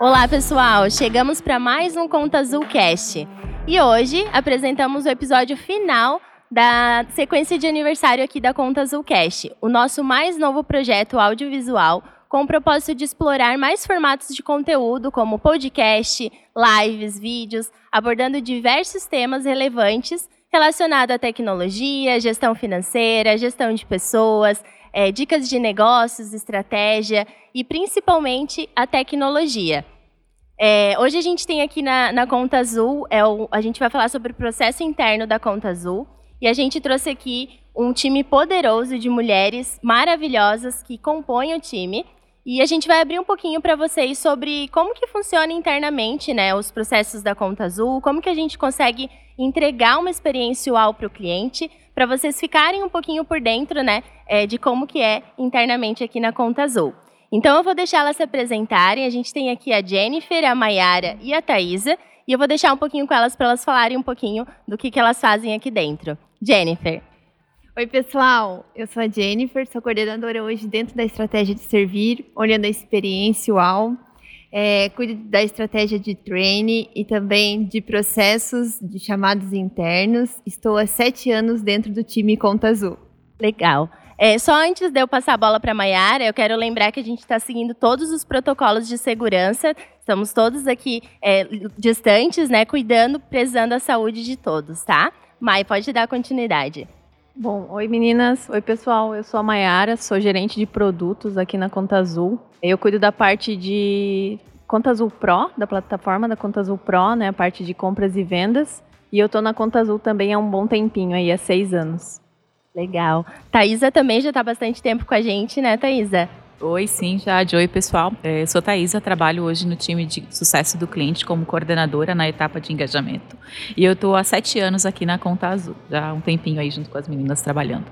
Olá, pessoal! Chegamos para mais um Conta Azul Cast. E hoje apresentamos o episódio final da sequência de aniversário aqui da Conta Azul Cast, o nosso mais novo projeto audiovisual com o propósito de explorar mais formatos de conteúdo, como podcast, lives, vídeos, abordando diversos temas relevantes relacionados à tecnologia, gestão financeira, gestão de pessoas, é, dicas de negócios, estratégia e principalmente a tecnologia. É, hoje a gente tem aqui na, na Conta Azul, é o, a gente vai falar sobre o processo interno da Conta Azul e a gente trouxe aqui um time poderoso de mulheres maravilhosas que compõem o time. E a gente vai abrir um pouquinho para vocês sobre como que funciona internamente né, os processos da Conta Azul, como que a gente consegue entregar uma experiência UAU para o cliente, para vocês ficarem um pouquinho por dentro né, é, de como que é internamente aqui na Conta Azul. Então eu vou deixar elas se apresentarem. A gente tem aqui a Jennifer, a Mayara e a Thaisa. E eu vou deixar um pouquinho com elas para elas falarem um pouquinho do que, que elas fazem aqui dentro. Jennifer. Oi, pessoal. Eu sou a Jennifer, sou coordenadora hoje dentro da estratégia de servir, olhando a experiência UAU. É, cuido da estratégia de training e também de processos de chamados internos. Estou há sete anos dentro do time Conta Azul. Legal. É, só antes de eu passar a bola para a Mayara, eu quero lembrar que a gente está seguindo todos os protocolos de segurança. Estamos todos aqui é, distantes, né? Cuidando, prezando a saúde de todos, tá? Mai, pode dar continuidade. Bom, oi meninas, oi pessoal, eu sou a Mayara, sou gerente de produtos aqui na Conta Azul. Eu cuido da parte de Conta Azul Pro, da plataforma da Conta Azul Pro, né, a parte de compras e vendas. E eu estou na Conta Azul também há um bom tempinho, aí há seis anos. Legal. Thaisa também já está bastante tempo com a gente, né, Thaisa? Oi, sim, já. Oi, pessoal. É, eu sou Thaisa, trabalho hoje no time de sucesso do cliente como coordenadora na etapa de engajamento. E eu estou há sete anos aqui na Conta Azul, já há um tempinho aí junto com as meninas trabalhando.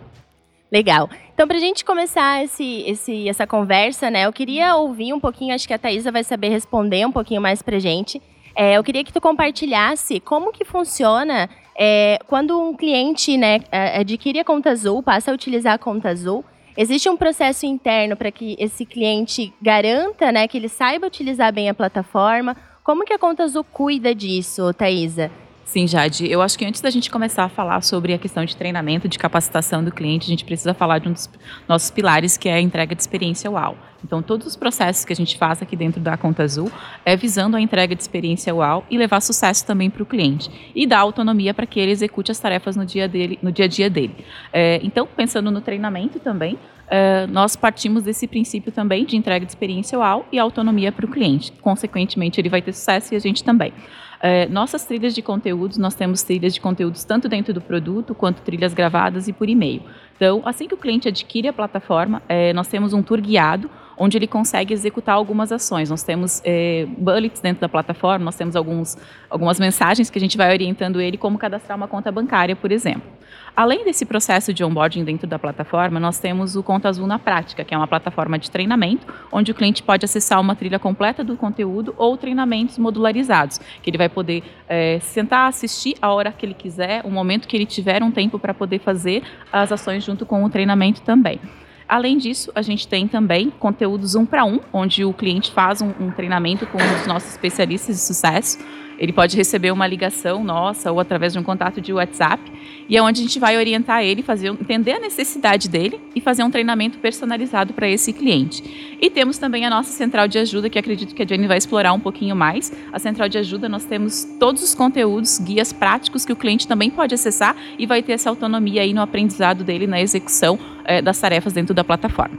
Legal. Então, para a gente começar esse, esse, essa conversa, né, eu queria ouvir um pouquinho, acho que a Thaisa vai saber responder um pouquinho mais para a gente. É, eu queria que tu compartilhasse como que funciona é, quando um cliente né, adquire a conta azul, passa a utilizar a conta azul, existe um processo interno para que esse cliente garanta né, que ele saiba utilizar bem a plataforma. Como que a conta azul cuida disso, Thaisa? Sim, Jade. Eu acho que antes da gente começar a falar sobre a questão de treinamento, de capacitação do cliente, a gente precisa falar de um dos nossos pilares, que é a entrega de experiência UAU. Então, todos os processos que a gente faz aqui dentro da Conta Azul é visando a entrega de experiência UAU e levar sucesso também para o cliente. E dar autonomia para que ele execute as tarefas no dia, dele, no dia a dia dele. É, então, pensando no treinamento também, é, nós partimos desse princípio também de entrega de experiência UAU e autonomia para o cliente. Consequentemente, ele vai ter sucesso e a gente também. É, nossas trilhas de conteúdos, nós temos trilhas de conteúdos tanto dentro do produto quanto trilhas gravadas e por e-mail. Então, assim que o cliente adquire a plataforma, é, nós temos um tour guiado onde ele consegue executar algumas ações. Nós temos é, bullets dentro da plataforma, nós temos alguns, algumas mensagens que a gente vai orientando ele como cadastrar uma conta bancária, por exemplo. Além desse processo de onboarding dentro da plataforma, nós temos o Conta Azul na Prática, que é uma plataforma de treinamento, onde o cliente pode acessar uma trilha completa do conteúdo ou treinamentos modularizados, que ele vai poder é, sentar, assistir a hora que ele quiser, o momento que ele tiver um tempo para poder fazer as ações junto com o treinamento também. Além disso, a gente tem também conteúdos um para um, onde o cliente faz um, um treinamento com dos nossos especialistas de sucesso. Ele pode receber uma ligação nossa ou através de um contato de WhatsApp, e é onde a gente vai orientar ele, fazer, entender a necessidade dele e fazer um treinamento personalizado para esse cliente. E temos também a nossa central de ajuda, que acredito que a Jenny vai explorar um pouquinho mais. A central de ajuda, nós temos todos os conteúdos, guias práticos que o cliente também pode acessar e vai ter essa autonomia aí no aprendizado dele, na execução é, das tarefas dentro da plataforma.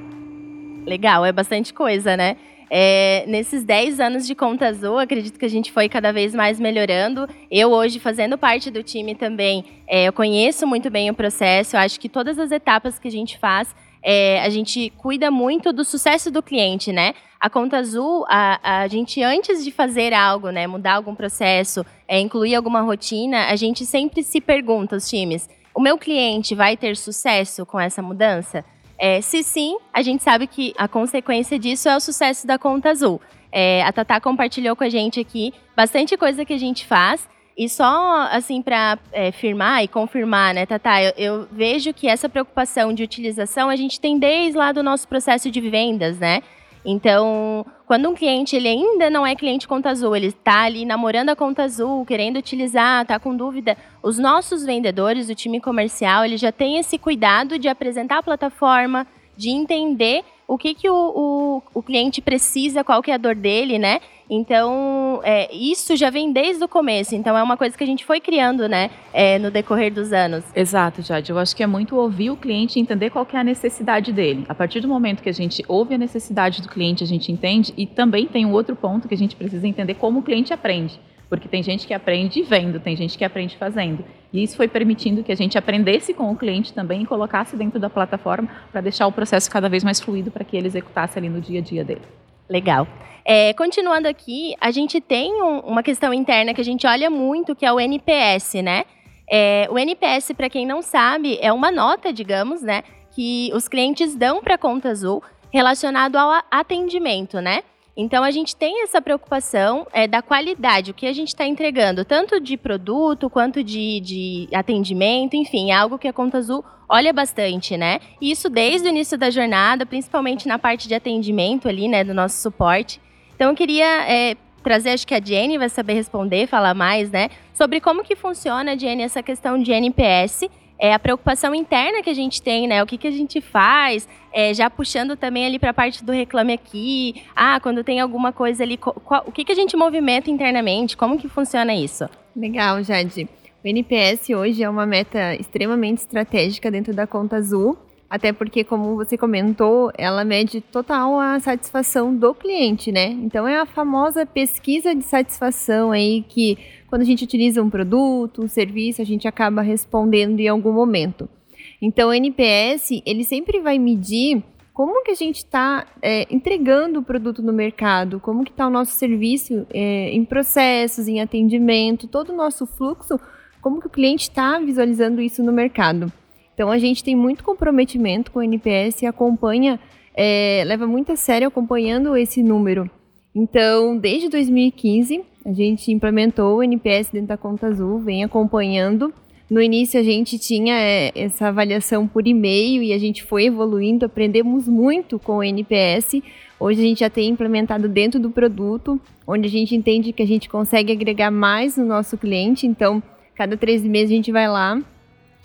Legal, é bastante coisa, né? É, nesses 10 anos de Conta Azul, acredito que a gente foi cada vez mais melhorando. Eu hoje, fazendo parte do time também, é, eu conheço muito bem o processo. Acho que todas as etapas que a gente faz, é, a gente cuida muito do sucesso do cliente, né? A Conta Azul, a, a gente, antes de fazer algo, né, mudar algum processo, é, incluir alguma rotina, a gente sempre se pergunta, os times, o meu cliente vai ter sucesso com essa mudança? É, se sim, a gente sabe que a consequência disso é o sucesso da conta azul. É, a Tatá compartilhou com a gente aqui bastante coisa que a gente faz. E só, assim, para é, firmar e confirmar, né, Tatá, eu, eu, vejo que essa preocupação de utilização a gente tem desde lá do nosso processo de vendas, né? Então, quando um cliente ele ainda não é cliente conta azul, ele está ali namorando a conta azul, querendo utilizar, está com dúvida, os nossos vendedores, o time comercial, ele já tem esse cuidado de apresentar a plataforma, de entender o que, que o, o, o cliente precisa, qual que é a dor dele, né? Então, é, isso já vem desde o começo. Então, é uma coisa que a gente foi criando, né, é, no decorrer dos anos. Exato, Jade. Eu acho que é muito ouvir o cliente e entender qual é a necessidade dele. A partir do momento que a gente ouve a necessidade do cliente, a gente entende. E também tem um outro ponto que a gente precisa entender como o cliente aprende. Porque tem gente que aprende vendo, tem gente que aprende fazendo. E isso foi permitindo que a gente aprendesse com o cliente também e colocasse dentro da plataforma para deixar o processo cada vez mais fluido para que ele executasse ali no dia a dia dele. Legal. É, continuando aqui, a gente tem um, uma questão interna que a gente olha muito, que é o NPS, né? É, o NPS, para quem não sabe, é uma nota, digamos, né, que os clientes dão para a Conta Azul relacionado ao atendimento, né? Então a gente tem essa preocupação é, da qualidade, o que a gente está entregando, tanto de produto quanto de, de atendimento, enfim, é algo que a Conta Azul olha bastante, né? E isso desde o início da jornada, principalmente na parte de atendimento ali, né, do nosso suporte. Então eu queria é, trazer, acho que a Jenny vai saber responder, falar mais, né, sobre como que funciona, Jenny, essa questão de NPS é a preocupação interna que a gente tem, né? O que, que a gente faz, é, já puxando também ali para a parte do reclame aqui. Ah, quando tem alguma coisa ali, qual, o que, que a gente movimenta internamente? Como que funciona isso? Legal, Jade. O NPS hoje é uma meta extremamente estratégica dentro da conta azul. Até porque, como você comentou, ela mede total a satisfação do cliente, né? Então é a famosa pesquisa de satisfação aí que quando a gente utiliza um produto, um serviço, a gente acaba respondendo em algum momento. Então o NPS ele sempre vai medir como que a gente está é, entregando o produto no mercado, como que está o nosso serviço é, em processos, em atendimento, todo o nosso fluxo, como que o cliente está visualizando isso no mercado. Então a gente tem muito comprometimento com o NPS e acompanha, é, leva muito a sério acompanhando esse número. Então, desde 2015, a gente implementou o NPS dentro da conta azul, vem acompanhando. No início a gente tinha é, essa avaliação por e-mail e a gente foi evoluindo, aprendemos muito com o NPS. Hoje a gente já tem implementado dentro do produto, onde a gente entende que a gente consegue agregar mais no nosso cliente. Então, cada três meses a gente vai lá,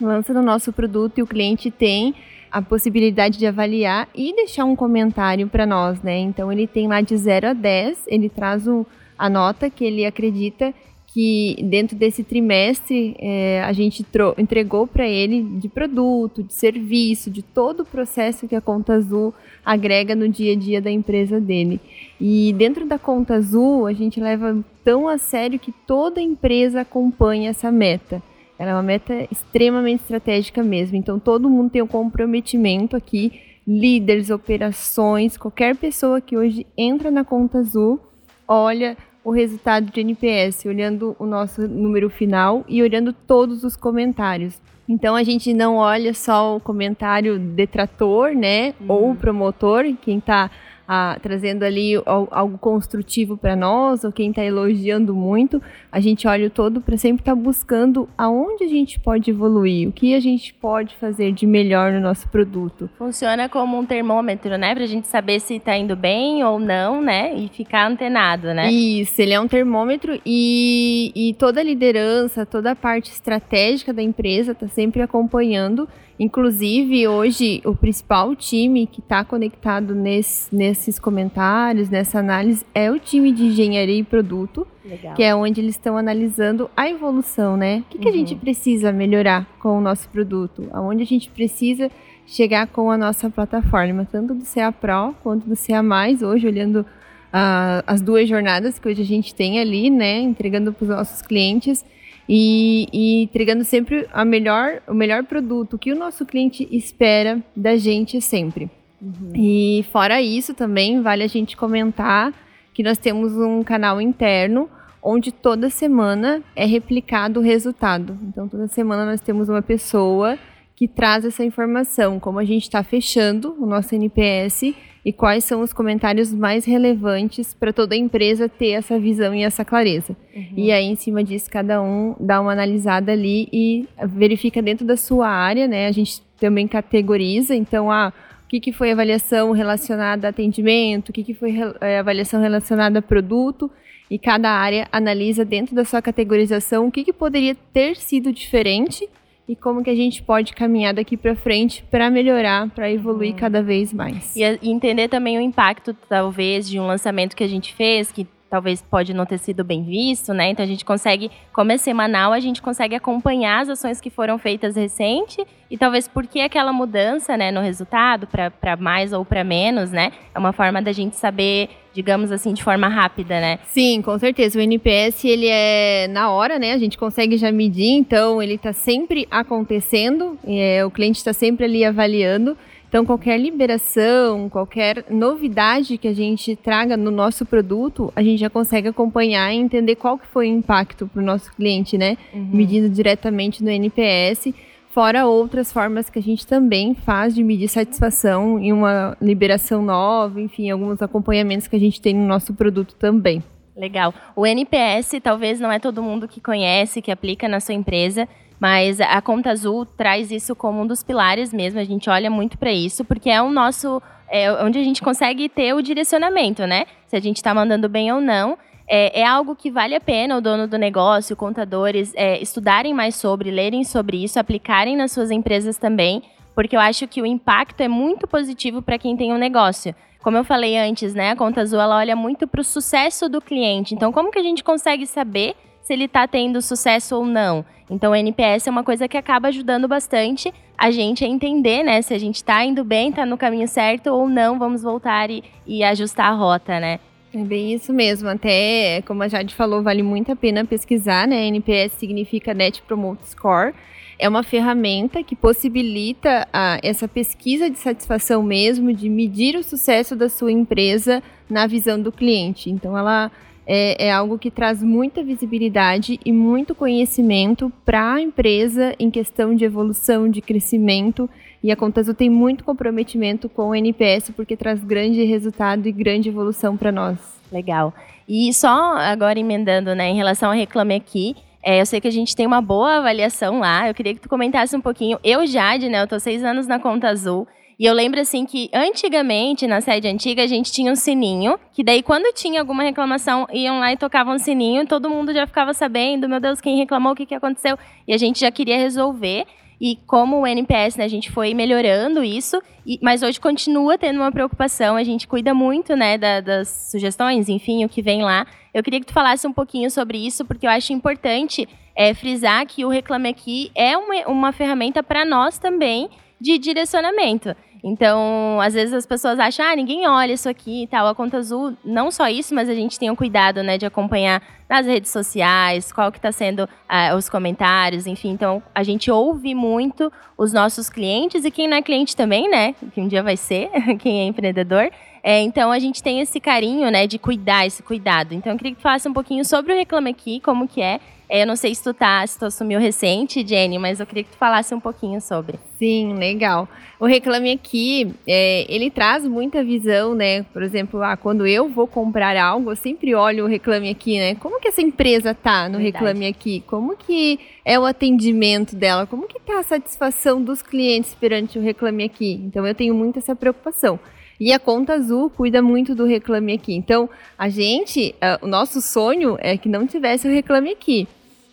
lança no nosso produto e o cliente tem a possibilidade de avaliar e deixar um comentário para nós, né? Então ele tem lá de 0 a 10, ele traz o, a nota que ele acredita que dentro desse trimestre é, a gente entregou para ele de produto, de serviço, de todo o processo que a Conta Azul agrega no dia a dia da empresa dele. E dentro da Conta Azul a gente leva tão a sério que toda empresa acompanha essa meta. Ela é uma meta extremamente estratégica mesmo. Então todo mundo tem um comprometimento aqui, líderes, operações, qualquer pessoa que hoje entra na conta azul, olha o resultado de NPS, olhando o nosso número final e olhando todos os comentários. Então a gente não olha só o comentário detrator, né, uhum. ou o promotor, quem está a, trazendo ali algo construtivo para nós, ou quem está elogiando muito, a gente olha o todo para sempre estar tá buscando aonde a gente pode evoluir, o que a gente pode fazer de melhor no nosso produto. Funciona como um termômetro, né, para a gente saber se está indo bem ou não, né, e ficar antenado, né? Isso, ele é um termômetro e, e toda a liderança, toda a parte estratégica da empresa está sempre acompanhando Inclusive, hoje, o principal time que está conectado nesse, nesses comentários, nessa análise, é o time de engenharia e produto, Legal. que é onde eles estão analisando a evolução, né? O que, uhum. que a gente uhum. precisa melhorar com o nosso produto? Aonde a gente precisa chegar com a nossa plataforma, tanto do CA Pro quanto do CA+, hoje, olhando uh, as duas jornadas que hoje a gente tem ali, né? Entregando para os nossos clientes e, e entregando sempre a melhor, o melhor produto que o nosso cliente espera da gente sempre. Uhum. E fora isso também vale a gente comentar que nós temos um canal interno onde toda semana é replicado o resultado. Então toda semana nós temos uma pessoa que traz essa informação, como a gente está fechando o nosso NPS e quais são os comentários mais relevantes para toda a empresa ter essa visão e essa clareza. Uhum. E aí, em cima disso, cada um dá uma analisada ali e verifica dentro da sua área, né? A gente também categoriza, então, ah, o que, que foi avaliação relacionada a atendimento, o que, que foi é, avaliação relacionada a produto, e cada área analisa dentro da sua categorização o que, que poderia ter sido diferente e como que a gente pode caminhar daqui para frente para melhorar, para evoluir hum. cada vez mais. E, e entender também o impacto, talvez, de um lançamento que a gente fez, que talvez pode não ter sido bem visto, né? Então a gente consegue, como é semanal, a gente consegue acompanhar as ações que foram feitas recente e talvez por que aquela mudança, né, no resultado para mais ou para menos, né? É uma forma da gente saber, digamos assim, de forma rápida, né? Sim, com certeza. O NPS ele é na hora, né? A gente consegue já medir, então ele está sempre acontecendo, é, o cliente está sempre ali avaliando. Então, qualquer liberação, qualquer novidade que a gente traga no nosso produto, a gente já consegue acompanhar e entender qual que foi o impacto para o nosso cliente, né? Uhum. Medindo diretamente no NPS, fora outras formas que a gente também faz de medir satisfação em uma liberação nova, enfim, alguns acompanhamentos que a gente tem no nosso produto também. Legal. O NPS talvez não é todo mundo que conhece, que aplica na sua empresa, mas a Conta Azul traz isso como um dos pilares mesmo. A gente olha muito para isso, porque é o nosso. É onde a gente consegue ter o direcionamento, né? Se a gente está mandando bem ou não. É, é, algo que vale a pena o dono do negócio, contadores, é, estudarem mais sobre, lerem sobre isso, aplicarem nas suas empresas também, porque eu acho que o impacto é muito positivo para quem tem um negócio. Como eu falei antes, né, a Conta Azul ela olha muito para o sucesso do cliente. Então, como que a gente consegue saber se ele está tendo sucesso ou não. Então, o NPS é uma coisa que acaba ajudando bastante a gente a entender, né, se a gente está indo bem, está no caminho certo ou não, vamos voltar e, e ajustar a rota, né? É bem isso mesmo. Até, como a Jade falou, vale muito a pena pesquisar, né? NPS significa Net Promote Score. É uma ferramenta que possibilita a, essa pesquisa de satisfação mesmo, de medir o sucesso da sua empresa na visão do cliente. Então, ela é, é, algo que traz muita visibilidade e muito conhecimento para a empresa em questão de evolução, de crescimento. E a Contazu tem muito comprometimento com o NPS porque traz grande resultado e grande evolução para nós. Legal. E só agora emendando, né, em relação ao Reclame Aqui, é, eu sei que a gente tem uma boa avaliação lá. Eu queria que tu comentasse um pouquinho. Eu, Jade, né, eu tô seis anos na Conta Azul. E eu lembro assim que antigamente, na sede antiga, a gente tinha um sininho, que daí quando tinha alguma reclamação, iam lá e tocavam um sininho, e todo mundo já ficava sabendo, meu Deus, quem reclamou, o que, que aconteceu, e a gente já queria resolver. E como o NPS, né, a gente foi melhorando isso, e, mas hoje continua tendo uma preocupação, a gente cuida muito, né, da, das sugestões, enfim, o que vem lá. Eu queria que tu falasse um pouquinho sobre isso, porque eu acho importante é, frisar que o Reclame Aqui é uma, uma ferramenta para nós também de direcionamento. Então, às vezes as pessoas acham, ah, ninguém olha isso aqui e tal. A Conta Azul, não só isso, mas a gente tem o cuidado, né, de acompanhar nas redes sociais, qual que está sendo uh, os comentários, enfim. Então, a gente ouve muito os nossos clientes e quem não é cliente também, né, que um dia vai ser, quem é empreendedor. É, então, a gente tem esse carinho, né, de cuidar, esse cuidado. Então, eu queria que tu falasse um pouquinho sobre o Reclame Aqui, como que é, eu não sei se tu tá, se tu assumiu recente, Jenny, mas eu queria que tu falasse um pouquinho sobre. Sim, legal. O Reclame Aqui, é, ele traz muita visão, né? Por exemplo, ah, quando eu vou comprar algo, eu sempre olho o Reclame Aqui, né? Como que essa empresa tá no Verdade. Reclame Aqui? Como que é o atendimento dela? Como que tá a satisfação dos clientes perante o Reclame Aqui? Então, eu tenho muito essa preocupação. E a Conta Azul cuida muito do Reclame Aqui. Então, a gente, uh, o nosso sonho é que não tivesse o Reclame Aqui.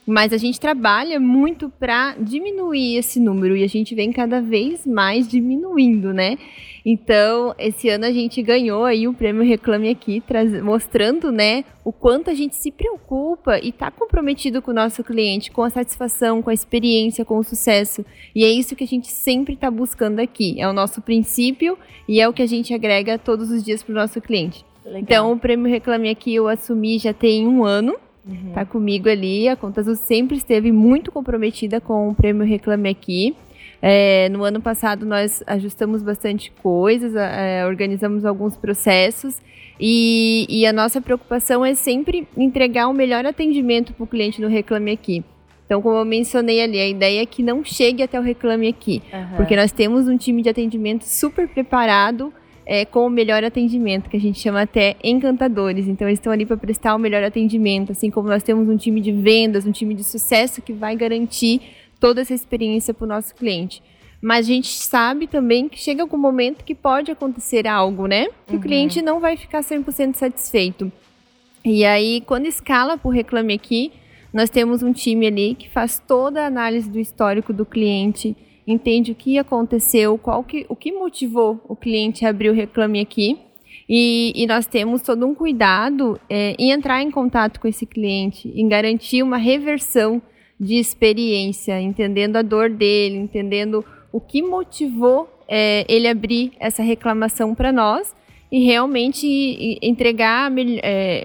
Mas a gente trabalha muito para diminuir esse número e a gente vem cada vez mais diminuindo, né? Então, esse ano a gente ganhou aí o prêmio Reclame Aqui, mostrando, né, o quanto a gente se preocupa e está comprometido com o nosso cliente, com a satisfação, com a experiência, com o sucesso. E é isso que a gente sempre está buscando aqui. É o nosso princípio e é o que a gente agrega todos os dias para o nosso cliente. Legal. Então, o prêmio Reclame Aqui eu assumi já tem um ano uhum. tá comigo ali. A Conta Azul sempre esteve muito comprometida com o prêmio Reclame Aqui. É, no ano passado nós ajustamos bastante coisas, é, organizamos alguns processos e, e, a nossa preocupação é sempre entregar o um melhor atendimento para o cliente no Reclame Aqui. Então, como eu mencionei ali, a ideia é que não chegue até o Reclame Aqui, uhum. porque nós temos um time de atendimento super preparado é, com o melhor atendimento, que a gente chama até encantadores. Então, eles estão ali para prestar o melhor atendimento, assim como nós temos um time de vendas, um time de sucesso que vai garantir toda essa experiência para o nosso cliente. Mas a gente sabe também que chega algum momento que pode acontecer algo, né? Que Uhum. o cliente não vai ficar 100% satisfeito. E aí, quando escala para o Reclame Aqui, nós temos um time ali que faz toda a análise do histórico do cliente, entende o que aconteceu, qual que, o que motivou o cliente a abrir o Reclame Aqui. E, e nós temos todo um cuidado é, em entrar em contato com esse cliente, em garantir uma reversão de experiência, entendendo a dor dele, entendendo o que motivou é, ele abrir essa reclamação para nós e realmente entregar, é,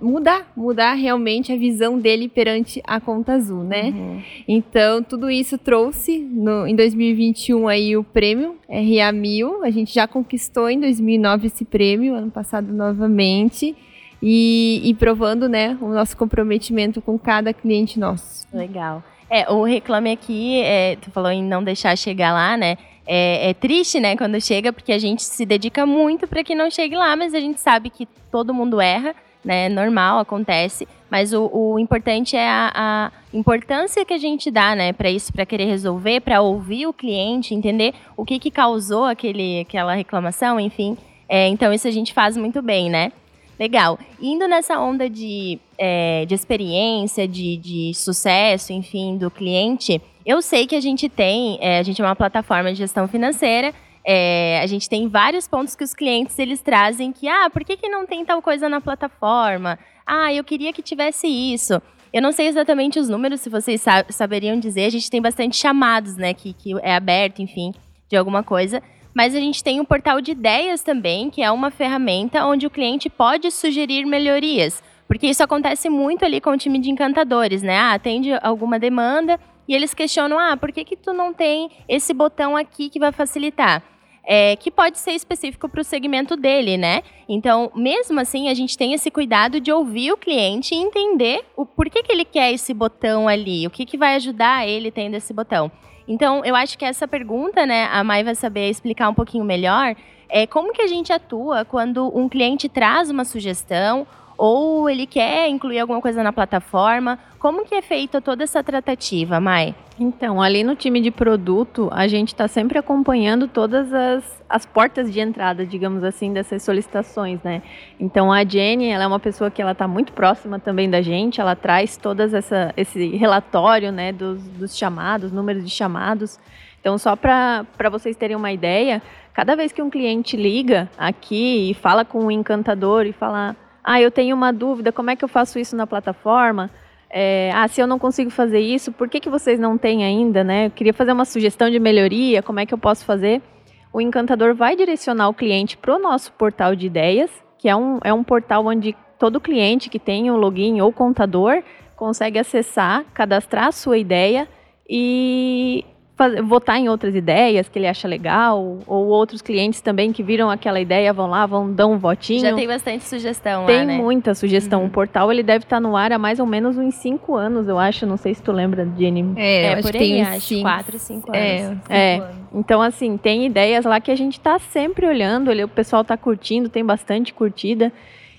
mudar, mudar realmente a visão dele perante a conta azul, né? Uhum. Então, tudo isso trouxe no, em 2021 aí o prêmio RA1000. A gente já conquistou em 2009 esse prêmio, ano passado novamente. E, e provando, né, o nosso comprometimento com cada cliente nosso. Legal. É, o reclame aqui, é, tu falou em não deixar chegar lá, né? É, é triste, né, quando chega, porque a gente se dedica muito para que não chegue lá, mas a gente sabe que todo mundo erra, né? Normal, acontece. Mas o, o importante é a, a importância que a gente dá, né, para isso, para querer resolver, para ouvir o cliente, entender o que, que causou aquele, aquela reclamação, enfim. É, então isso a gente faz muito bem, né? Legal. Indo nessa onda de, é, de experiência, de, de sucesso, enfim, do cliente, eu sei que a gente tem, é, a gente é uma plataforma de gestão financeira, é, a gente tem vários pontos que os clientes eles trazem que, ah, por que, que não tem tal coisa na plataforma? Ah, eu queria que tivesse isso. Eu não sei exatamente os números, se vocês sa- saberiam dizer, a gente tem bastante chamados, né, que, que é aberto, enfim, de alguma coisa. Mas a gente tem um portal de ideias também, que é uma ferramenta onde o cliente pode sugerir melhorias. Porque isso acontece muito ali com o time de encantadores, né? Ah, atende alguma demanda e eles questionam: ah, por que, que tu não tem esse botão aqui que vai facilitar? É, que pode ser específico para o segmento dele, né? Então, mesmo assim, a gente tem esse cuidado de ouvir o cliente e entender o porquê que ele quer esse botão ali, o que, que vai ajudar ele tendo esse botão. Então, eu acho que essa pergunta, né, a Mai vai saber explicar um pouquinho melhor, é como que a gente atua quando um cliente traz uma sugestão ou ele quer incluir alguma coisa na plataforma. Como que é feita toda essa tratativa, Mai? Então, ali no time de produto, a gente está sempre acompanhando todas as, as portas de entrada, digamos assim, dessas solicitações, né? Então, a Jenny, ela é uma pessoa que ela está muito próxima também da gente, ela traz todas essa, esse relatório, né, dos, dos chamados, números de chamados. Então, só para vocês terem uma ideia, cada vez que um cliente liga aqui e fala com o encantador e fala, ah, eu tenho uma dúvida, como é que eu faço isso na plataforma? É, ah, se eu não consigo fazer isso, por que, que vocês não têm ainda, né? Eu queria fazer uma sugestão de melhoria, como é que eu posso fazer? O encantador vai direcionar o cliente para o nosso portal de ideias, que é um, é um portal onde todo cliente que tem o login ou contador consegue acessar, cadastrar a sua ideia e fazer, votar em outras ideias que ele acha legal, ou outros clientes também que viram aquela ideia vão lá, vão dar um votinho. Já tem bastante sugestão Tem lá, né? muita sugestão. Uhum. O portal ele deve estar no ar há mais ou menos uns 5 anos, eu acho. Não sei se tu lembra, Jenny. É, É, por aí, acho, quatro, cinco anos. É, cinco É. anos. Então, assim, tem ideias lá que a gente está sempre olhando. O pessoal está curtindo, tem bastante curtida.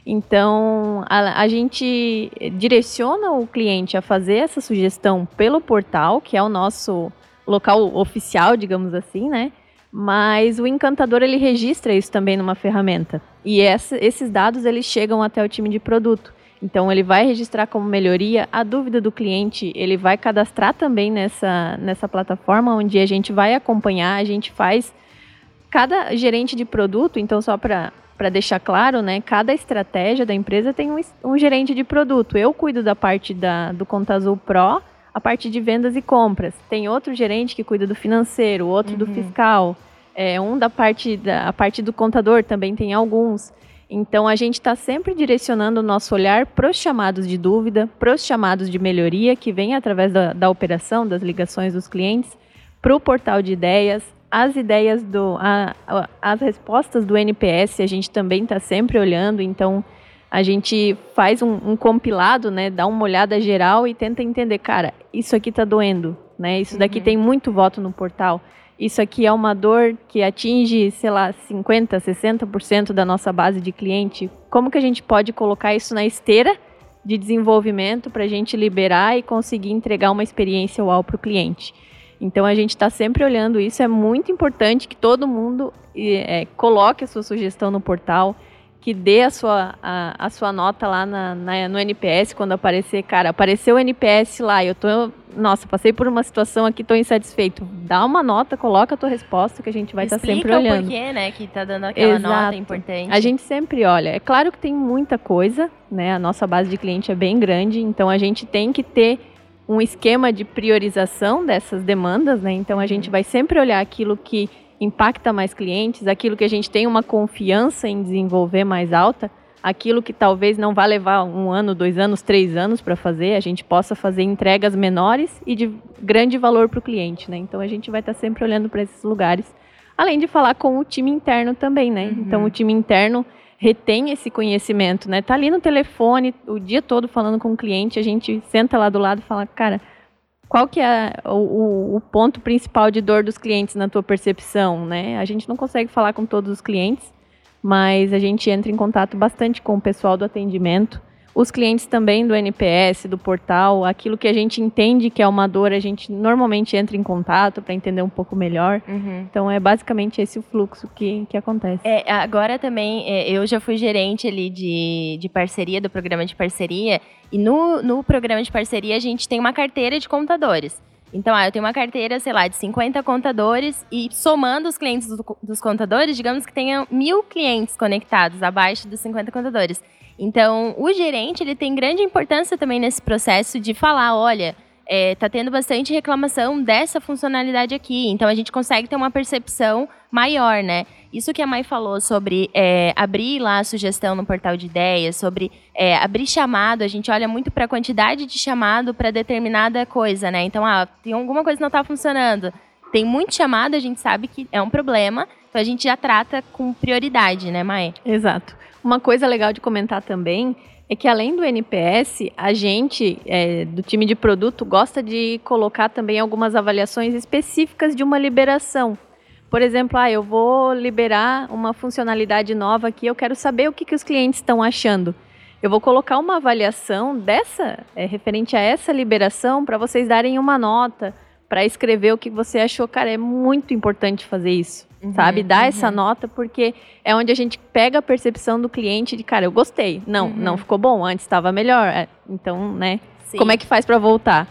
Então, a, a gente direciona o cliente a fazer essa sugestão pelo portal, que é o nosso local oficial, digamos assim, né? Mas o encantador ele registra isso também numa ferramenta. E essa- esses dados eles chegam até o time de produto. Então ele vai registrar como melhoria a dúvida do cliente, ele vai cadastrar também nessa, nessa plataforma onde a gente vai acompanhar, a gente faz cada gerente de produto, então só para para deixar claro, né, cada estratégia da empresa tem um, um gerente de produto. Eu cuido da parte da, do Conta Azul Pro, a parte de vendas e compras. Tem outro gerente que cuida do financeiro, outro do Uhum. fiscal, é, um da parte da a parte do contador também tem alguns. Então a gente está sempre direcionando o nosso olhar para os chamados de dúvida, para os chamados de melhoria que vem através da, da operação, das ligações dos clientes, para o portal de ideias, as ideias do, a- a- as respostas do NPS a gente também está sempre olhando. Então a gente faz um, um compilado, né, dá uma olhada geral e tenta entender, cara, isso aqui está doendo, né? Isso daqui Uhum. tem muito voto no portal. Isso aqui é uma dor que atinge, sei lá, 50, 60% da nossa base de cliente. Como que a gente pode colocar isso na esteira de desenvolvimento para a gente liberar e conseguir entregar uma experiência uau para o cliente? Então a gente está sempre olhando isso. É muito importante que todo mundo é, coloque a sua sugestão no portal, que dê a sua, a, a sua nota lá na, na, no NPS quando aparecer. Cara, apareceu o NPS lá, eu tô. Nossa, passei por uma situação aqui, estou insatisfeito. Dá uma nota, coloca a tua resposta que a gente vai estar tá sempre olhando. o porquê, né, que tá dando aquela Exato. nota importante. A gente sempre olha. É claro que tem muita coisa, né? A nossa base de cliente é bem grande, então a gente tem que ter um esquema de priorização dessas demandas, né? Então a gente vai sempre olhar aquilo que impacta mais clientes, aquilo que a gente tem uma confiança em desenvolver mais alta, aquilo que talvez não vá levar um ano, dois anos, três anos para fazer, a gente possa fazer entregas menores e de grande valor para o cliente, né? Então a gente vai estar tá sempre olhando para esses lugares, além de falar com o time interno também, né? Uhum. Então o time interno retém esse conhecimento, né? Tá ali no telefone o dia todo falando com o cliente, a gente senta lá do lado e fala, cara, qual que é o, o, ponto principal de dor dos clientes na tua percepção, né? A gente não consegue falar com todos os clientes, mas a gente entra em contato bastante com o pessoal do atendimento os clientes também do NPS, do portal, aquilo que a gente entende que é uma dor, a gente normalmente entra em contato para entender um pouco melhor. Uhum. Então é basicamente esse o fluxo que, que acontece. É, agora também, é, eu já fui gerente ali de, de parceria, do programa de parceria, e no, no programa de parceria a gente tem uma carteira de contadores. Então, ah, eu tenho uma carteira, sei lá, de 50 contadores e somando os clientes do, dos contadores, digamos que tenha mil clientes conectados abaixo dos 50 contadores. Então, o gerente ele tem grande importância também nesse processo de falar, olha, é, tá tendo bastante reclamação dessa funcionalidade aqui. Então a gente consegue ter uma percepção maior, né? Isso que a Mai falou sobre é, abrir lá a sugestão no portal de ideias, sobre é, abrir chamado, a gente olha muito para a quantidade de chamado para determinada coisa, né? Então, ah, tem alguma coisa que não está funcionando. Tem muito chamado, a gente sabe que é um problema, então a gente já trata com prioridade, né, Mai? Exato. Uma coisa legal de comentar também é que além do NPS, a gente é, do time de produto gosta de colocar também algumas avaliações específicas de uma liberação. Por exemplo, ah, eu vou liberar uma funcionalidade nova aqui, eu quero saber o que, que os clientes estão achando. Eu vou colocar uma avaliação dessa, é, referente a essa liberação, para vocês darem uma nota, para escrever o que você achou. Cara, é muito importante fazer isso. Uhum, sabe? Dar uhum. essa nota porque é onde a gente pega a percepção do cliente de, cara, eu gostei. Não, uhum. não ficou bom, antes estava melhor. É, então, né? Sim. Como é que faz para voltar?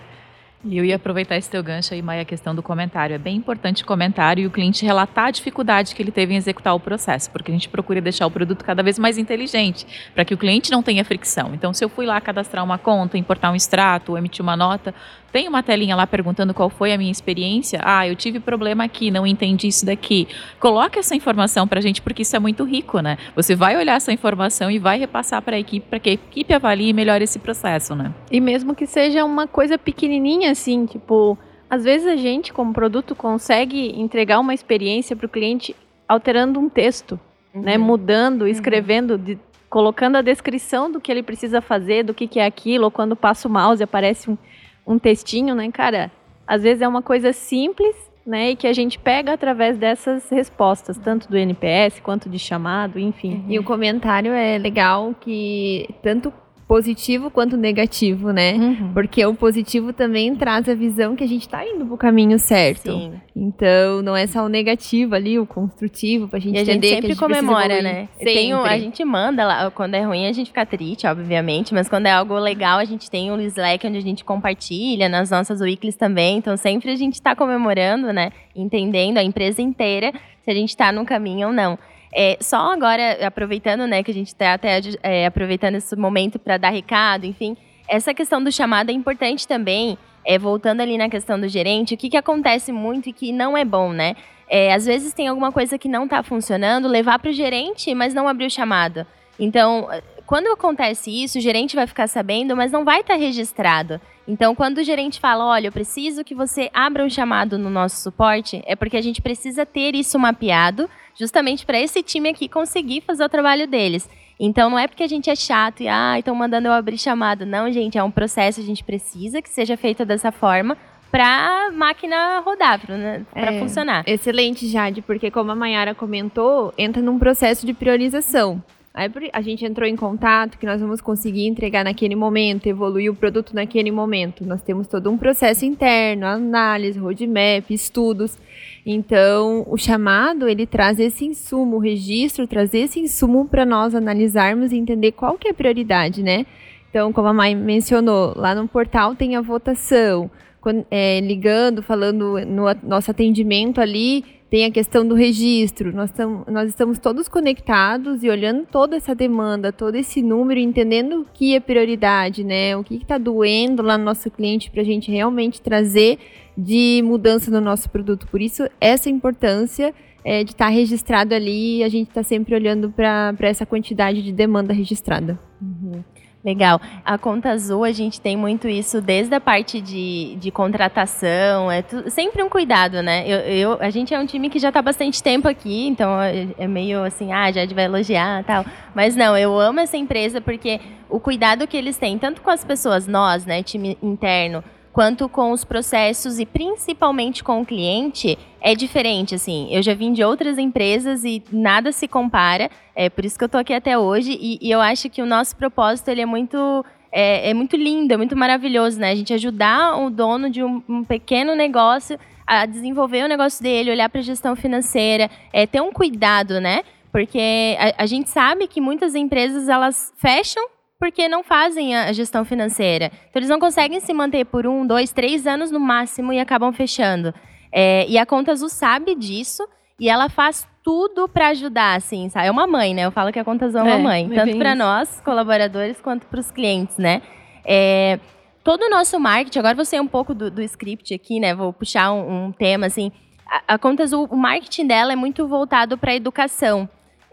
E eu ia aproveitar esse teu gancho aí, Maia, a questão do comentário. É bem importante o comentário e o cliente relatar a dificuldade que ele teve em executar o processo, porque a gente procura deixar o produto cada vez mais inteligente, para que o cliente não tenha fricção. Então, se eu fui lá cadastrar uma conta, importar um extrato, emitir uma nota, tem uma telinha lá perguntando qual foi a minha experiência. Ah, eu tive problema aqui, não entendi isso daqui. Coloque essa informação para a gente, porque isso é muito rico, né? Você vai olhar essa informação e vai repassar para a equipe, para que a equipe avalie melhor esse processo, né? E mesmo que seja uma coisa pequenininha assim, tipo, às vezes a gente, como produto, consegue entregar uma experiência para o cliente alterando um texto, né? uhum. né? Mudando, uhum. escrevendo, uhum. de, colocando a descrição do que ele precisa fazer, do que, que é aquilo, ou quando passa o mouse aparece um, um textinho, né, cara? Às vezes é uma coisa simples, né, e que a gente pega através dessas respostas, tanto do NPS quanto de chamado, enfim. E o comentário é legal que tanto positivo quanto negativo, né? Uhum. Porque o positivo também traz a visão que a gente está indo pro caminho certo. Sim. Então, não é só o negativo ali, o construtivo, pra gente e entender a gente sempre que a gente comemora, né? Tem um, a gente manda lá, quando é ruim a gente fica triste, obviamente, mas quando é algo legal, a gente tem um Slack onde a gente compartilha, nas nossas weeklies também, então sempre a gente está comemorando, né? Entendendo a empresa inteira se a gente está no caminho ou não. É, só agora, aproveitando, né, que a gente está até é, aproveitando esse momento para dar recado, enfim, essa questão do chamado é importante também, é, voltando ali na questão do gerente, o que, que acontece muito e que não é bom, né? É, às vezes tem alguma coisa que não está funcionando, levar para o gerente, mas não abrir o chamado. Então, quando acontece isso, o gerente vai ficar sabendo, mas não vai estar tá registrado. Então, quando o gerente fala, olha, eu preciso que você abra um chamado no nosso suporte, é porque a gente precisa ter isso mapeado justamente para esse time aqui conseguir fazer o trabalho deles. Então não é porque a gente é chato e ah, estão mandando eu abrir chamado. Não, gente, é um processo, a gente precisa que seja feito dessa forma para a máquina rodar, para né, é, funcionar. Excelente, Jade, porque como a Mayara comentou, entra num processo de priorização. Aí a gente entrou em contato que nós vamos conseguir entregar naquele momento, evoluir o produto naquele momento. Nós temos todo um processo interno, análise, roadmap, estudos. Então, o chamado, ele traz esse insumo, o registro, trazer esse insumo para nós analisarmos e entender qual que é a prioridade, né? Então, como a Mai mencionou, lá no portal tem a votação, quando, é, ligando, falando no nosso atendimento ali, tem a questão do registro. Nós, tam, nós estamos todos conectados e olhando toda essa demanda, todo esse número, entendendo o que é prioridade, né? O que está doendo lá no nosso cliente para a gente realmente trazer de mudança no nosso produto. Por isso, essa importância é, de estar tá registrado ali, a gente está sempre olhando para essa quantidade de demanda registrada. Uhum. Legal. A Conta Azul, a gente tem muito isso desde a parte de, de contratação, é tu, sempre um cuidado, né? Eu, eu, a gente é um time que já está bastante tempo aqui, então é, é meio assim, ah, já vai elogiar tal. Mas não, eu amo essa empresa porque o cuidado que eles têm, tanto com as pessoas, nós, né, time interno, quanto com os processos e principalmente com o cliente, é diferente, assim. Eu já vim de outras empresas e nada se compara, é por isso que eu tô aqui até hoje, e, e eu acho que o nosso propósito, ele é muito... É, é, muito lindo, é muito maravilhoso, né? A gente ajudar o dono de um, um pequeno negócio a desenvolver o negócio dele, olhar para a gestão financeira, é, ter um cuidado, né? Porque a, a, gente sabe que muitas empresas elas fecham porque não fazem a gestão financeira. Então, eles não conseguem se manter por um, dois, três anos no máximo e acabam fechando. É, e a Conta Azul sabe disso e ela faz tudo para ajudar, assim, sabe? É uma mãe, né? Eu falo que a Conta Azul é uma é, mãe, tanto para nós, colaboradores, quanto para os clientes, né? É, todo o nosso marketing, agora vou ser um pouco do, do script aqui, né? Vou puxar um, um tema, assim. A, a Conta Azul, o marketing dela é muito voltado para a educação.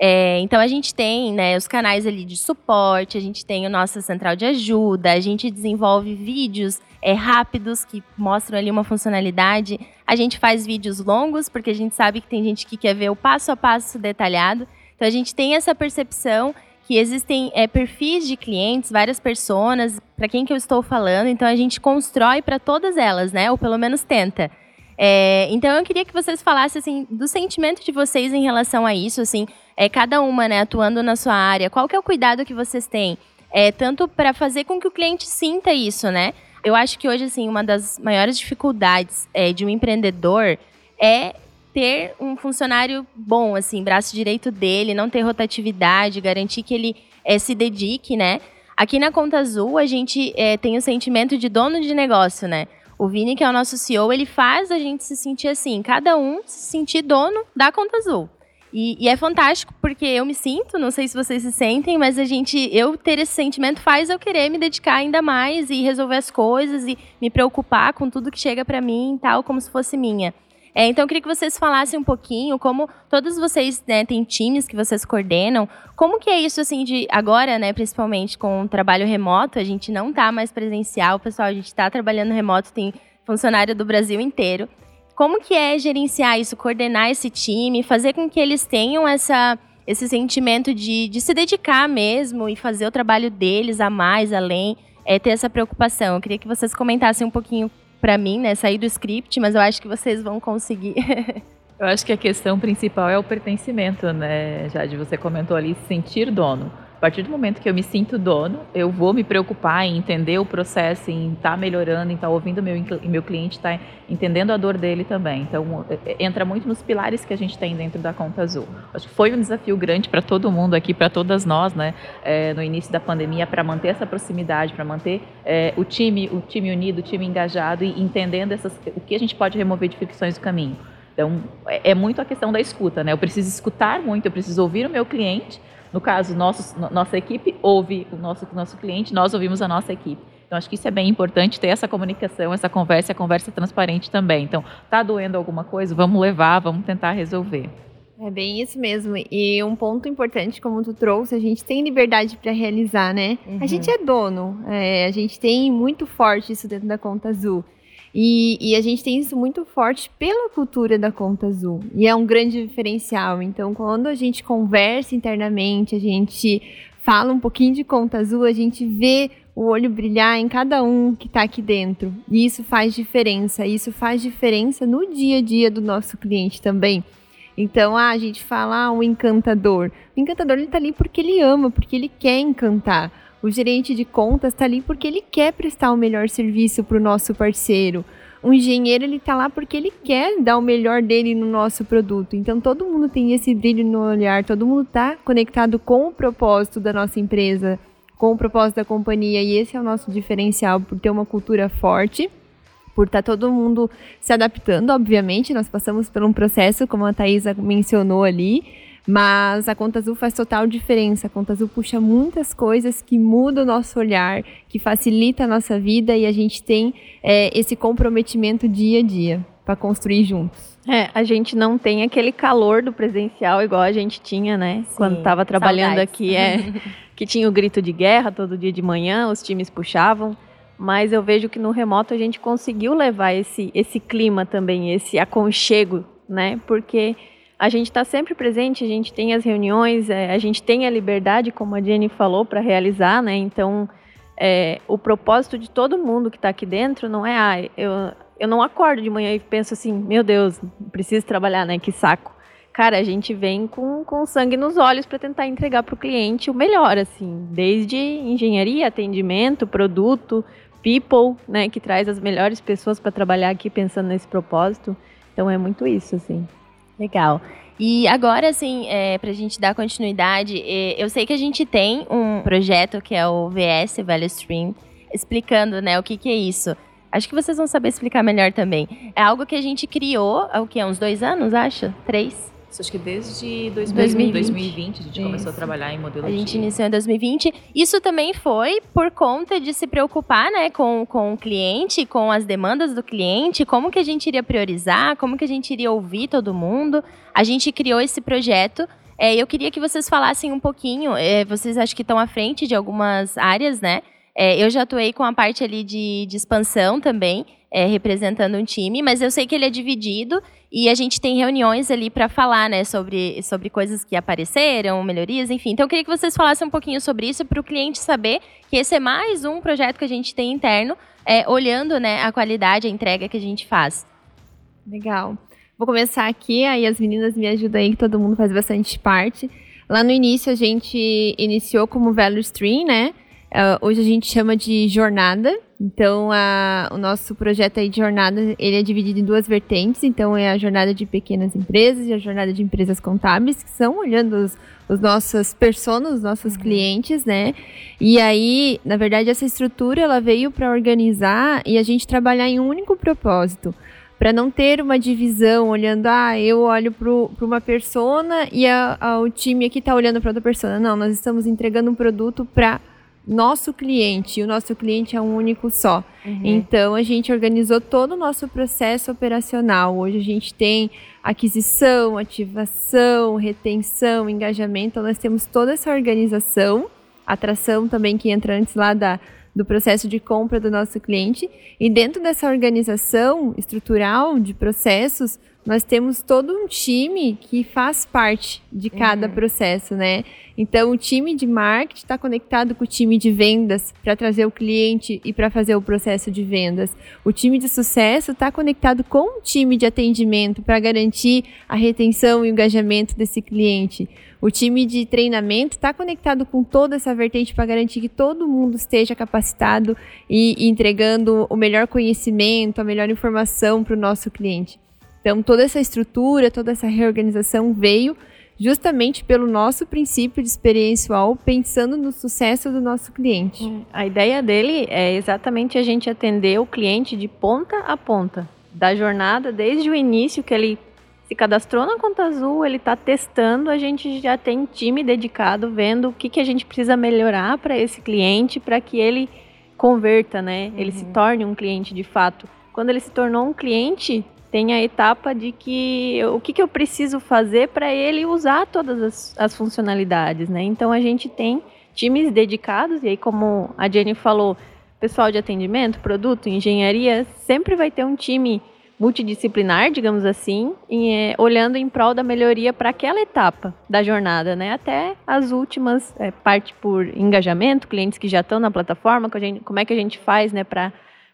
É, então a gente tem né, os canais ali de suporte, a gente tem a nossa central de ajuda, a gente desenvolve vídeos é, rápidos que mostram ali uma funcionalidade. A gente faz vídeos longos, porque a gente sabe que tem gente que quer ver o passo a passo detalhado. Então a gente tem essa percepção que existem é, perfis de clientes, várias pessoas, para quem que eu estou falando, então a gente constrói para todas elas, né? Ou pelo menos tenta. É, então eu queria que vocês falassem assim, do sentimento de vocês em relação a isso, assim, é, cada uma né, atuando na sua área, qual que é o cuidado que vocês têm? É, tanto para fazer com que o cliente sinta isso, né? Eu acho que hoje, assim, uma das maiores dificuldades é, de um empreendedor é ter um funcionário bom, assim, braço direito dele, não ter rotatividade, garantir que ele é, se dedique, né? Aqui na Conta Azul, a gente é, tem o sentimento de dono de negócio, né? O Vini, que é o nosso CEO, ele faz a gente se sentir assim, cada um se sentir dono da conta azul. E, e, é fantástico porque eu me sinto, não sei se vocês se sentem, mas a gente, eu ter esse sentimento faz eu querer me dedicar ainda mais e resolver as coisas e me preocupar com tudo que chega para mim, tal como se fosse minha. É, então, eu queria que vocês falassem um pouquinho como todos vocês né, têm times que vocês coordenam. Como que é isso, assim, de agora, né, principalmente com o trabalho remoto, a gente não está mais presencial, pessoal, a gente está trabalhando remoto, tem funcionário do Brasil inteiro. Como que é gerenciar isso, coordenar esse time, fazer com que eles tenham essa, esse sentimento de, de se dedicar mesmo e fazer o trabalho deles a mais, além, é, ter essa preocupação. Eu queria que vocês comentassem um pouquinho para mim, né, sair do script, mas eu acho que vocês vão conseguir. eu acho que a questão principal é o pertencimento, né, Jade? Você comentou ali, sentir dono partir do momento que eu me sinto dono, eu vou me preocupar em entender o processo, em estar tá melhorando, em estar tá ouvindo meu meu cliente, estar tá entendendo a dor dele também. Então é, é, entra muito nos pilares que a gente tem dentro da conta azul. Acho que foi um desafio grande para todo mundo aqui, para todas nós, né? É, no início da pandemia, para manter essa proximidade, para manter é, o time, o time unido, o time engajado e entendendo essas, o que a gente pode remover de fricções do caminho. Então, é, é muito a questão da escuta, né? Eu preciso escutar muito, eu preciso ouvir o meu cliente no caso, nosso, nossa equipe ouve o nosso, nosso cliente, nós ouvimos a nossa equipe. Então, acho que isso é bem importante, ter essa comunicação, essa conversa, a conversa transparente também. Então, tá doendo alguma coisa? Vamos levar, vamos tentar resolver. É bem isso mesmo. E um ponto importante, como tu trouxe, a gente tem liberdade para realizar, né? Uhum. A gente é dono, é, a gente tem muito forte isso dentro da conta azul. E, e, a gente tem isso muito forte pela cultura da conta azul. E é um grande diferencial. Então, quando a gente conversa internamente, a gente fala um pouquinho de conta azul, a gente vê o olho brilhar em cada um que está aqui dentro. E isso faz diferença. Isso faz diferença no dia a dia do nosso cliente também. Então, ah, a gente fala ah, o encantador. O encantador ele tá ali porque ele ama, porque ele quer encantar. O gerente de contas está ali porque ele quer prestar o melhor serviço para o nosso parceiro. O engenheiro ele está lá porque ele quer dar o melhor dele no nosso produto. Então todo mundo tem esse brilho no olhar, todo mundo está conectado com o propósito da nossa empresa, com o propósito da companhia e esse é o nosso diferencial por ter uma cultura forte por estar tá todo mundo se adaptando, obviamente. Nós passamos por um processo, como a Thaisa mencionou ali, mas a Conta Azul faz total diferença. A Conta Azul puxa muitas coisas que mudam o nosso olhar, que facilita a nossa vida e a gente tem é, esse comprometimento dia a dia para construir juntos. É, a gente não tem aquele calor do presencial igual a gente tinha, né? Sim, Quando estava trabalhando saudades. aqui, é que tinha o grito de guerra todo dia de manhã, os times puxavam mas eu vejo que no remoto a gente conseguiu levar esse, esse clima também, esse aconchego, né? Porque a gente está sempre presente, a gente tem as reuniões, é, a gente tem a liberdade, como a Jenny falou, para realizar, né? Então, é, o propósito de todo mundo que está aqui dentro não é, ah, eu, eu não acordo de manhã e penso assim, meu Deus, preciso trabalhar, né? Que saco. Cara, a gente vem com, com sangue nos olhos para tentar entregar para o cliente o melhor, assim, desde engenharia, atendimento, produto, people, né, que traz as melhores pessoas para trabalhar aqui pensando nesse propósito. Então é muito isso, assim. Legal. E agora, assim, é, para a gente dar continuidade, é, eu sei que a gente tem um projeto que é o VS Value Stream, explicando, né, o que, que é isso. Acho que vocês vão saber explicar melhor também. É algo que a gente criou há o que, uns dois anos, acho? Três? Isso acho que desde 2020, 2020 a gente Isso. começou a trabalhar em modelo A gente de... iniciou em 2020. Isso também foi por conta de se preocupar né, com, com o cliente, com as demandas do cliente, como que a gente iria priorizar, como que a gente iria ouvir todo mundo. A gente criou esse projeto. É, eu queria que vocês falassem um pouquinho, é, vocês acho que estão à frente de algumas áreas, né? É, eu já atuei com a parte ali de, de expansão também, é, representando um time, mas eu sei que ele é dividido e a gente tem reuniões ali para falar, né, sobre, sobre coisas que apareceram, melhorias, enfim. Então eu queria que vocês falassem um pouquinho sobre isso para o cliente saber que esse é mais um projeto que a gente tem interno, é, olhando, né, a qualidade, a entrega que a gente faz. Legal. Vou começar aqui, aí as meninas me ajudam aí, que todo mundo faz bastante parte. Lá no início a gente iniciou como Value Stream, né? Uh, hoje a gente chama de jornada. Então, a, o nosso projeto aí de jornada, ele é dividido em duas vertentes. Então, é a jornada de pequenas empresas e a jornada de empresas contábeis, que são olhando os, os nossos personas, os nossos uhum. clientes, né? E aí, na verdade, essa estrutura, ela veio para organizar e a gente trabalhar em um único propósito para não ter uma divisão olhando, ah, eu olho para uma persona e a, a, o time aqui está olhando para outra persona. Não, nós estamos entregando um produto para nosso cliente, e o nosso cliente é um único só. Uhum. Então, a gente organizou todo o nosso processo operacional. Hoje a gente tem aquisição, ativação, retenção, engajamento. Então, nós temos toda essa organização, atração também que entra antes lá da, do processo de compra do nosso cliente. E dentro dessa organização estrutural de processos, nós temos todo um time que faz parte de cada uhum. processo, né? Então, o time de marketing está conectado com o time de vendas para trazer o cliente e para fazer o processo de vendas. O time de sucesso está conectado com o time de atendimento para garantir a retenção e o engajamento desse cliente. O time de treinamento está conectado com toda essa vertente para garantir que todo mundo esteja capacitado e, e entregando o melhor conhecimento, a melhor informação para o nosso cliente. Então, toda essa estrutura, toda essa reorganização veio justamente pelo nosso princípio de experiencial, pensando no sucesso do nosso cliente. Hum, a ideia dele é exatamente a gente atender o cliente de ponta a ponta, da jornada, desde o início que ele se cadastrou na conta azul, ele está testando, a gente já tem time dedicado vendo o que, que a gente precisa melhorar para esse cliente, para que ele converta, né? Uhum. Ele se uhum. torne um cliente de fato. Quando ele se tornou um cliente, tem a etapa de que o que, que eu preciso fazer para ele usar todas as, as, funcionalidades, né? Então a gente tem times dedicados, e aí como a Jenny falou, pessoal de atendimento, produto, engenharia, sempre vai ter um time multidisciplinar, digamos assim, é, olhando em prol da melhoria para aquela etapa da jornada, né? Até as últimas, é, parte por engajamento, clientes que já estão na plataforma, como é que a gente faz, né, para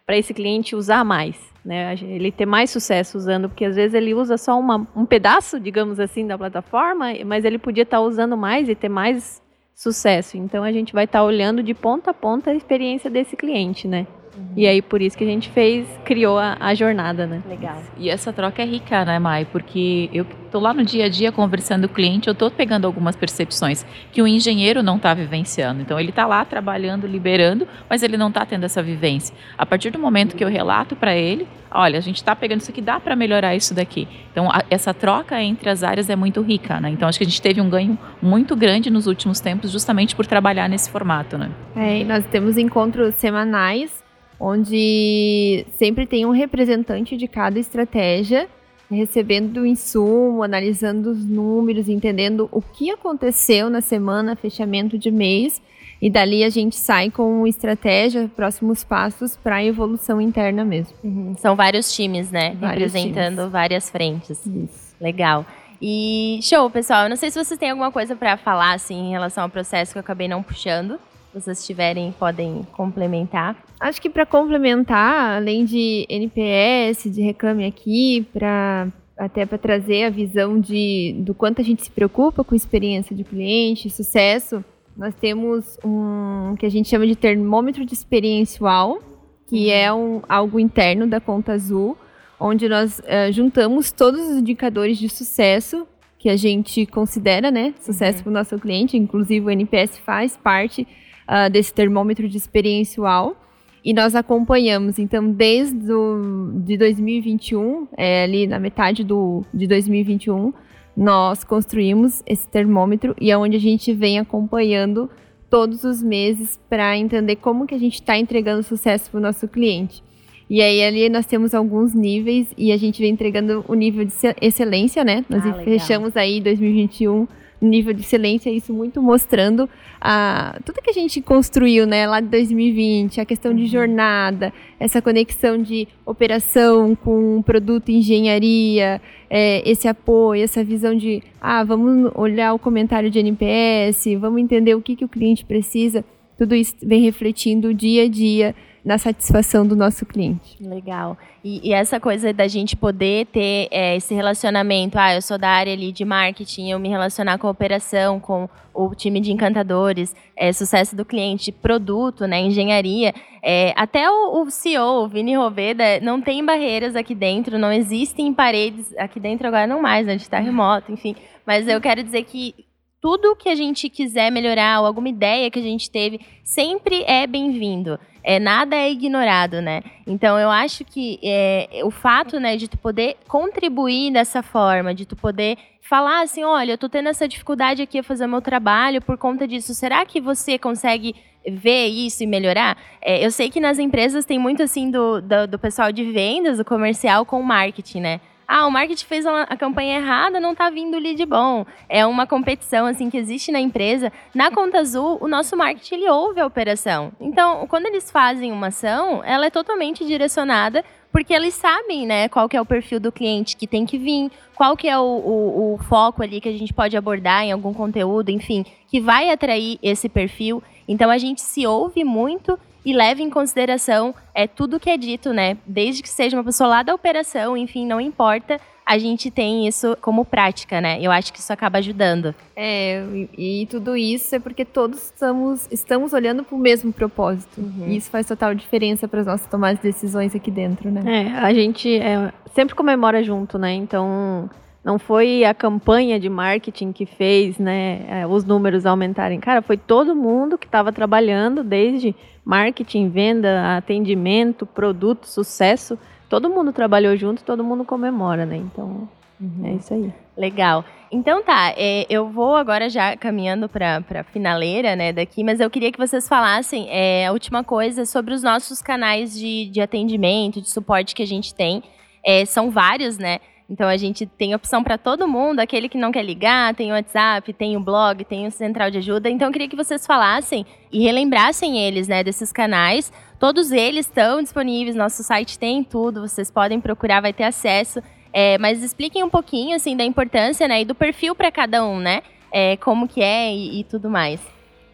para esse cliente usar mais, né? Ele ter mais sucesso usando, porque às vezes ele usa só uma, um pedaço, digamos assim, da plataforma, mas ele podia estar tá usando mais e ter mais sucesso. Então a gente vai estar tá olhando de ponta a ponta a experiência desse cliente, né? E aí por isso que a gente fez, criou a, a, jornada, né? Legal. E essa troca é rica, né, Mai? Porque eu tô lá no dia a dia conversando com o cliente, eu tô pegando algumas percepções que o engenheiro não está vivenciando. Então ele está lá trabalhando, liberando, mas ele não está tendo essa vivência. A partir do momento que eu relato para ele, olha, a gente está pegando isso aqui, dá para melhorar isso daqui. Então a, essa troca entre as áreas é muito rica, né? Então acho que a gente teve um ganho muito grande nos últimos tempos, justamente por trabalhar nesse formato, né? É, e nós temos encontros semanais onde sempre tem um representante de cada estratégia recebendo o insumo, analisando os números, entendendo o que aconteceu na semana, fechamento de mês, e dali a gente sai com estratégia, próximos passos para a evolução interna mesmo. Uhum. São vários times, né? Vários Representando times. várias frentes. Isso. Legal. E show, pessoal. Eu não sei se vocês têm alguma coisa para falar assim em relação ao processo que eu acabei não puxando vocês tiverem, podem complementar. Acho que para complementar, além de NPS, de Reclame Aqui, para até para trazer a visão de, do quanto a gente se preocupa com experiência de cliente, sucesso, nós temos um que a gente chama de termômetro de experiência UAU, que uhum. é um, algo interno da Conta Azul, onde nós uh, juntamos todos os indicadores de sucesso que a gente considera, né, sucesso uhum. para o nosso cliente, inclusive o NPS faz parte uh, desse termômetro de experiência UAU. E nós acompanhamos, então, desde o, de 2021, é, ali na metade do, de 2021, nós construímos esse termômetro e é onde a gente vem acompanhando todos os meses para entender como que a gente está entregando sucesso para o nosso cliente. E aí ali nós temos alguns níveis e a gente vem entregando o nível de excelência, né? Nós ah, fechamos aí 2021 nível de excelência, isso muito mostrando a, tudo que a gente construiu né, lá de 2020, a questão de uhum. jornada, essa conexão de operação com produto engenharia, é, esse apoio, essa visão de ah, vamos olhar o comentário de NPS, vamos entender o que, que o cliente precisa, tudo isso vem refletindo dia a dia na satisfação do nosso cliente. Legal. E, e essa coisa da gente poder ter é, esse relacionamento, ah, eu sou da área ali de marketing, eu me relacionar com a operação, com o time de encantadores, é, sucesso do cliente, produto, né, engenharia, é, até o, o CEO, o Vini Roveda, não tem barreiras aqui dentro, não existem paredes aqui dentro agora não mais, né, a gente está remoto, enfim. Mas eu quero dizer que tudo que a gente quiser melhorar ou alguma ideia que a gente teve sempre é bem-vindo. É, nada é ignorado, né? Então eu acho que é, o fato, né, de tu poder contribuir dessa forma, de tu poder falar assim, olha, eu tô tendo essa dificuldade aqui a fazer meu trabalho por conta disso. Será que você consegue ver isso e melhorar? É, eu sei que nas empresas tem muito assim do, do, do pessoal de vendas, do comercial com marketing, né? Ah, o marketing fez a campanha errada, não está vindo lead bom. É uma competição assim que existe na empresa. Na Conta Azul, o nosso marketing ele ouve a operação. Então, quando eles fazem uma ação, ela é totalmente direcionada porque eles sabem, né, qual que é o perfil do cliente que tem que vir, qual que é o, o, o, foco ali que a gente pode abordar em algum conteúdo, enfim, que vai atrair esse perfil. Então a gente se ouve muito e leve em consideração é, tudo que é dito, né? Desde que seja uma pessoa lá da operação, enfim, não importa, a gente tem isso como prática, né? Eu acho que isso acaba ajudando. É, e, e tudo isso é porque todos estamos, estamos olhando para o mesmo propósito. Uhum. E isso faz total diferença para as nossas tomadas de decisões aqui dentro, né? É, a gente é, sempre comemora junto, né? Então não foi a campanha de marketing que fez né, é, os números aumentarem. Cara, foi todo mundo que estava trabalhando, desde marketing, venda, atendimento, produto, sucesso. Todo mundo trabalhou junto, todo mundo comemora, né? Então, uhum. é isso aí. Legal. Então tá, é, eu vou agora já caminhando para a finaleira né, daqui, mas eu queria que vocês falassem é, a última coisa sobre os nossos canais de, de atendimento, de suporte que a gente tem. É, são vários, né? Então a gente tem opção para todo mundo, aquele que não quer ligar, tem o WhatsApp, tem o blog, tem o central de ajuda. Então eu queria que vocês falassem e relembrassem eles, né, desses canais. Todos eles estão disponíveis, nosso site tem tudo, vocês podem procurar, vai ter acesso. É, mas expliquem um pouquinho assim da importância, né, e do perfil para cada um, né? É, como que é e, e tudo mais.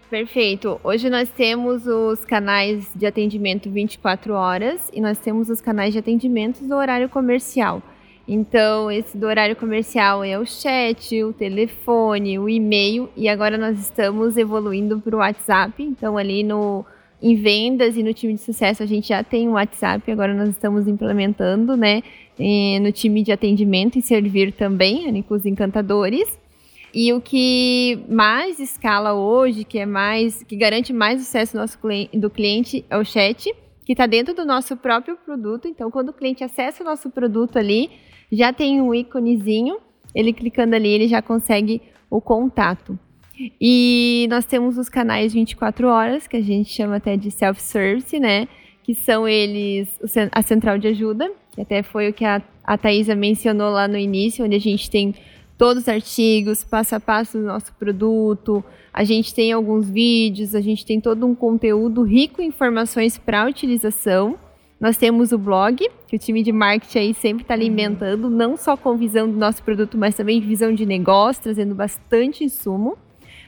Perfeito. Hoje nós temos os canais de atendimento 24 horas e nós temos os canais de atendimento do horário comercial. Então, esse do horário comercial é o chat, o telefone, o e-mail e agora nós estamos evoluindo para o WhatsApp. Então, ali no em vendas e no time de sucesso a gente já tem o WhatsApp, agora nós estamos implementando, né, no time de atendimento e servir também, com os encantadores. E o que mais escala hoje, que é mais, que garante mais sucesso nosso do cliente é o chat, que está dentro do nosso próprio produto. Então, quando o cliente acessa o nosso produto ali, já tem um íconezinho, ele clicando ali, ele já consegue o contato. E nós temos os canais 24 horas, que a gente chama até de self-service, né? Que são eles a central de ajuda, que até foi o que a, a Thaisa mencionou lá no início, onde a gente tem todos os artigos, passo a passo do nosso produto, a gente tem alguns vídeos, a gente tem todo um conteúdo rico em informações para utilização. Nós temos o blog, que o time de marketing aí sempre está alimentando, não só com visão do nosso produto, mas também visão de negócio, trazendo bastante insumo.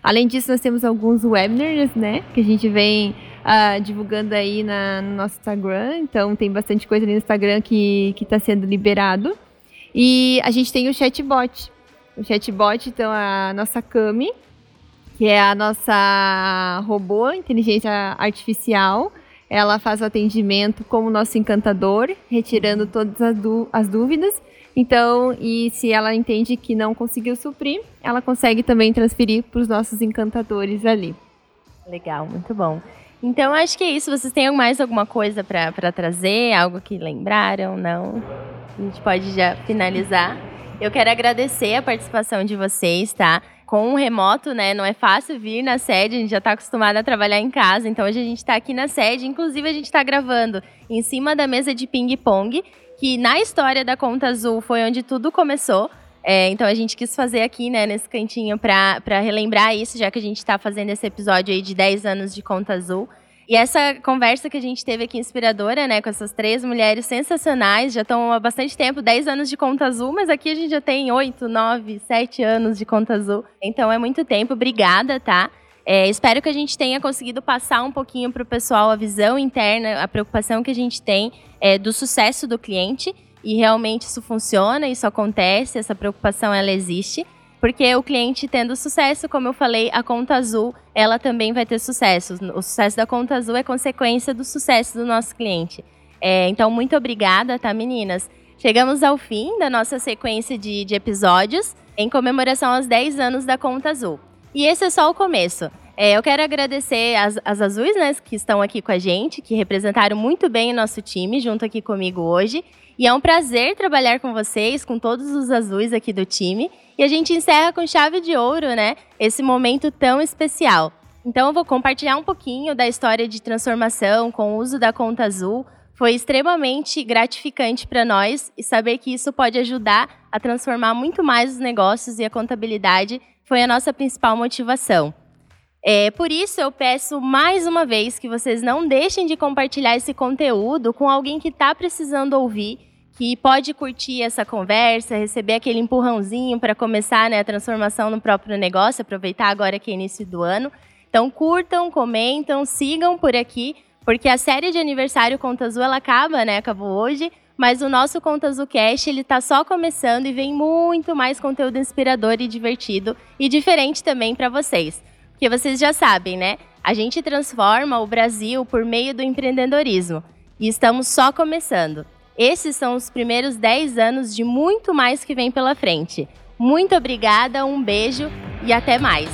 Além disso, nós temos alguns webinars, né, que a gente vem uh, divulgando aí na, no nosso Instagram. Então, tem bastante coisa ali no Instagram que está sendo liberado. E a gente tem o chatbot. O chatbot, então, a nossa Cami, que é a nossa robô, inteligência artificial. Ela faz o atendimento como nosso encantador, retirando todas as dúvidas então, e se ela entende que não conseguiu suprir, ela consegue também transferir para os nossos encantadores ali. Legal, muito bom. Então, acho que é isso. Vocês têm mais alguma coisa para trazer? Algo que lembraram? Não? A gente pode já finalizar. Eu quero agradecer a participação de vocês, tá? Com o remoto, né? Não é fácil vir na sede, a gente já está acostumado a trabalhar em casa. Então, hoje a gente está aqui na sede. Inclusive, a gente está gravando em cima da mesa de ping-pong que na história da Conta Azul foi onde tudo começou. É, então a gente quis fazer aqui, né, nesse cantinho para relembrar isso, já que a gente está fazendo esse episódio aí de 10 anos de Conta Azul. E essa conversa que a gente teve aqui inspiradora, né, com essas três mulheres sensacionais, já estão há bastante tempo, 10 anos de Conta Azul, mas aqui a gente já tem 8, 9, 7 anos de Conta Azul. Então é muito tempo. Obrigada, tá? É, espero que a gente tenha conseguido passar um pouquinho para o pessoal a visão interna, a preocupação que a gente tem é, do sucesso do cliente. E realmente isso funciona, isso acontece, essa preocupação ela existe. Porque o cliente tendo sucesso, como eu falei, a conta azul, ela também vai ter sucesso. O sucesso da conta azul é consequência do sucesso do nosso cliente. É, então, muito obrigada, tá, meninas? Chegamos ao fim da nossa sequência de, de episódios em comemoração aos 10 anos da conta azul. E esse é só o começo. É, eu quero agradecer as, as azuis, né, que estão aqui com a gente, que representaram muito bem o nosso time junto aqui comigo hoje. E é um prazer trabalhar com vocês, com todos os azuis aqui do time. E a gente encerra com chave de ouro, né? Esse momento tão especial. Então eu vou compartilhar um pouquinho da história de transformação com o uso da conta azul. Foi extremamente gratificante para nós e saber que isso pode ajudar a transformar muito mais os negócios e a contabilidade foi a nossa principal motivação. É, por isso, eu peço mais uma vez que vocês não deixem de compartilhar esse conteúdo com alguém que está precisando ouvir, que pode curtir essa conversa, receber aquele empurrãozinho para começar né, a transformação no próprio negócio, aproveitar agora que é início do ano. Então, curtam, comentam, sigam por aqui, porque a série de aniversário Conta Azul ela acaba, né? Acabou hoje, mas o nosso Conta Azul Cast, ele tá só começando e vem muito mais conteúdo inspirador e divertido e diferente também para vocês. Porque vocês já sabem, né? A gente transforma o Brasil por meio do empreendedorismo e estamos só começando. Esses são os primeiros 10 anos de muito mais que vem pela frente. Muito obrigada, um beijo e até mais.